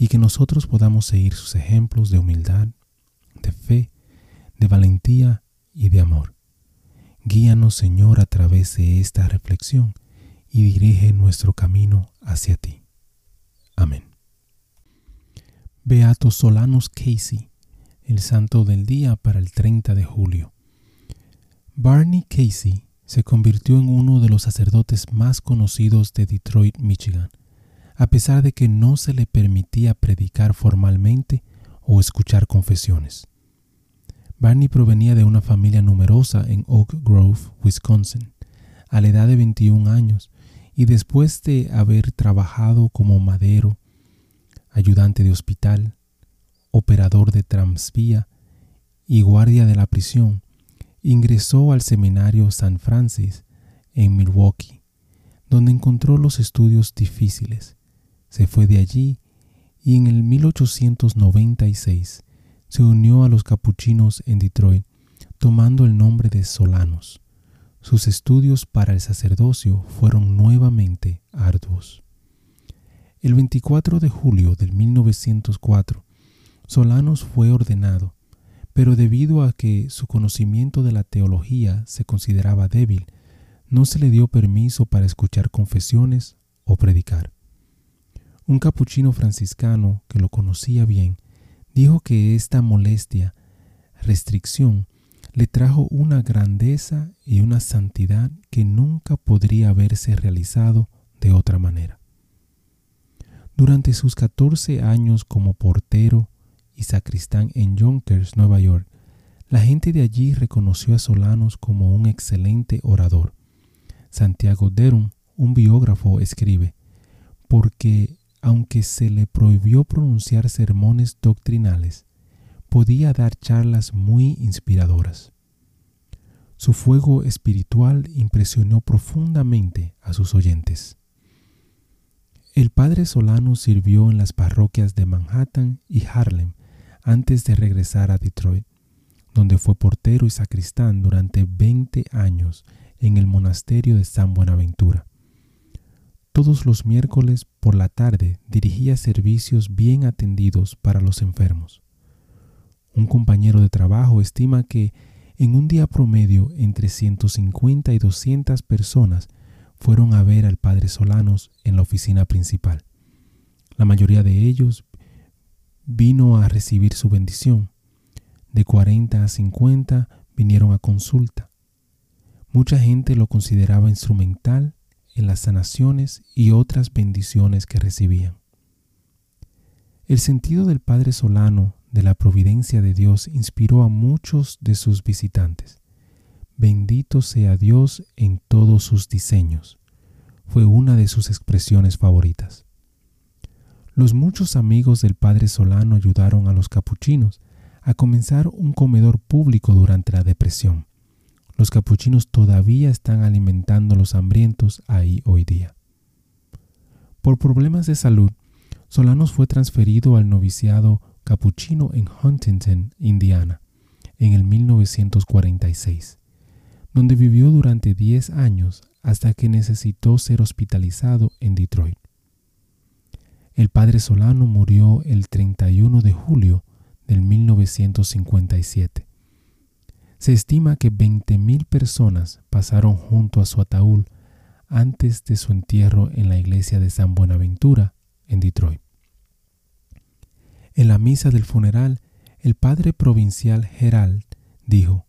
y que nosotros podamos seguir sus ejemplos de humildad, de fe, de valentía y de amor. Guíanos, Señor, a través de esta reflexión y dirige nuestro camino hacia ti. Amén. Beato Solanos Casey, el santo del día para el 30 de julio. Barney Casey se convirtió en uno de los sacerdotes más conocidos de Detroit, Michigan a pesar de que no se le permitía predicar formalmente o escuchar confesiones. Barney provenía de una familia numerosa en Oak Grove, Wisconsin, a la edad de 21 años, y después de haber trabajado como madero, ayudante de hospital, operador de transvía y guardia de la prisión, ingresó al seminario San Francis en Milwaukee, donde encontró los estudios difíciles se fue de allí y en el 1896 se unió a los capuchinos en Detroit, tomando el nombre de Solanos. Sus estudios para el sacerdocio fueron nuevamente arduos. El 24 de julio del 1904, Solanos fue ordenado, pero debido a que su conocimiento de la teología se consideraba débil, no se le dio permiso para escuchar confesiones o predicar. Un capuchino franciscano que lo conocía bien dijo que esta molestia, restricción, le trajo una grandeza y una santidad que nunca podría haberse realizado de otra manera. Durante sus 14 años como portero y sacristán en Yonkers, Nueva York, la gente de allí reconoció a Solanos como un excelente orador. Santiago Derum, un biógrafo, escribe, porque aunque se le prohibió pronunciar sermones doctrinales, podía dar charlas muy inspiradoras. Su fuego espiritual impresionó profundamente a sus oyentes. El padre Solano sirvió en las parroquias de Manhattan y Harlem antes de regresar a Detroit, donde fue portero y sacristán durante 20 años en el monasterio de San Buenaventura. Todos los miércoles por la tarde dirigía servicios bien atendidos para los enfermos. Un compañero de trabajo estima que en un día promedio entre 150 y 200 personas fueron a ver al padre Solanos en la oficina principal. La mayoría de ellos vino a recibir su bendición. De 40 a 50 vinieron a consulta. Mucha gente lo consideraba instrumental en las sanaciones y otras bendiciones que recibían. El sentido del Padre Solano de la providencia de Dios inspiró a muchos de sus visitantes. Bendito sea Dios en todos sus diseños, fue una de sus expresiones favoritas. Los muchos amigos del Padre Solano ayudaron a los capuchinos a comenzar un comedor público durante la depresión. Los capuchinos todavía están alimentando a los hambrientos ahí hoy día. Por problemas de salud, Solanos fue transferido al noviciado capuchino en Huntington, Indiana, en el 1946, donde vivió durante 10 años hasta que necesitó ser hospitalizado en Detroit. El padre Solano murió el 31 de julio del 1957 se estima que 20.000 personas pasaron junto a su ataúd antes de su entierro en la iglesia de San Buenaventura, en Detroit. En la misa del funeral, el padre provincial Gerald dijo,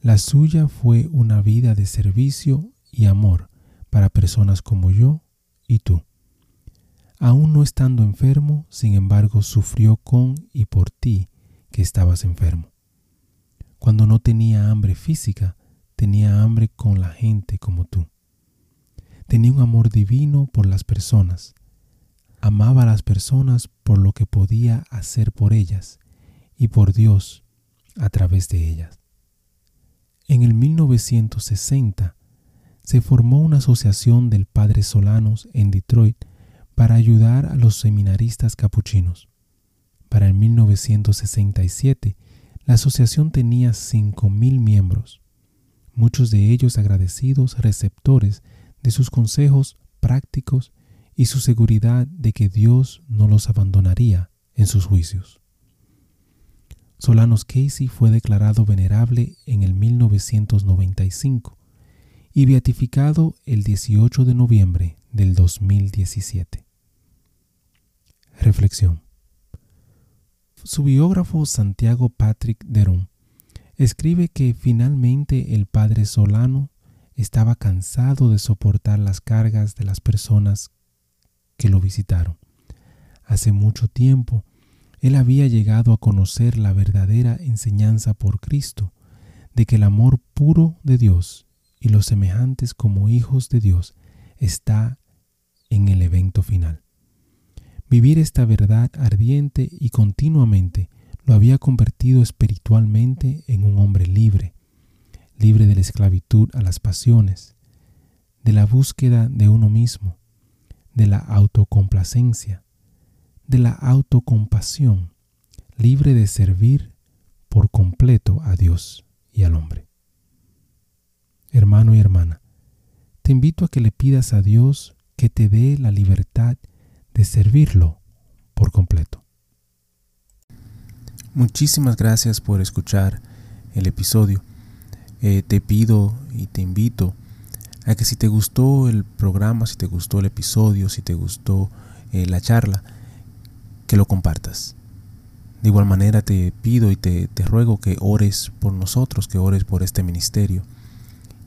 la suya fue una vida de servicio y amor para personas como yo y tú. Aún no estando enfermo, sin embargo, sufrió con y por ti que estabas enfermo. Cuando no tenía hambre física, tenía hambre con la gente como tú. Tenía un amor divino por las personas. Amaba a las personas por lo que podía hacer por ellas y por Dios a través de ellas. En el 1960 se formó una asociación del Padre Solanos en Detroit para ayudar a los seminaristas capuchinos. Para el 1967, la asociación tenía 5.000 miembros, muchos de ellos agradecidos receptores de sus consejos prácticos y su seguridad de que Dios no los abandonaría en sus juicios. Solanos Casey fue declarado venerable en el 1995 y beatificado el 18 de noviembre del 2017. Reflexión. Su biógrafo Santiago Patrick Derón escribe que finalmente el padre Solano estaba cansado de soportar las cargas de las personas que lo visitaron. Hace mucho tiempo él había llegado a conocer la verdadera enseñanza por Cristo, de que el amor puro de Dios y los semejantes como hijos de Dios está en el evento final. Vivir esta verdad ardiente y continuamente lo había convertido espiritualmente en un hombre libre, libre de la esclavitud a las pasiones, de la búsqueda de uno mismo, de la autocomplacencia, de la autocompasión, libre de servir por completo a Dios y al hombre. Hermano y hermana, te invito a que le pidas a Dios que te dé la libertad de servirlo por completo. Muchísimas gracias por escuchar el episodio. Eh, te pido y te invito a que si te gustó el programa, si te gustó el episodio, si te gustó eh, la charla, que lo compartas. De igual manera te pido y te, te ruego que ores por nosotros, que ores por este ministerio.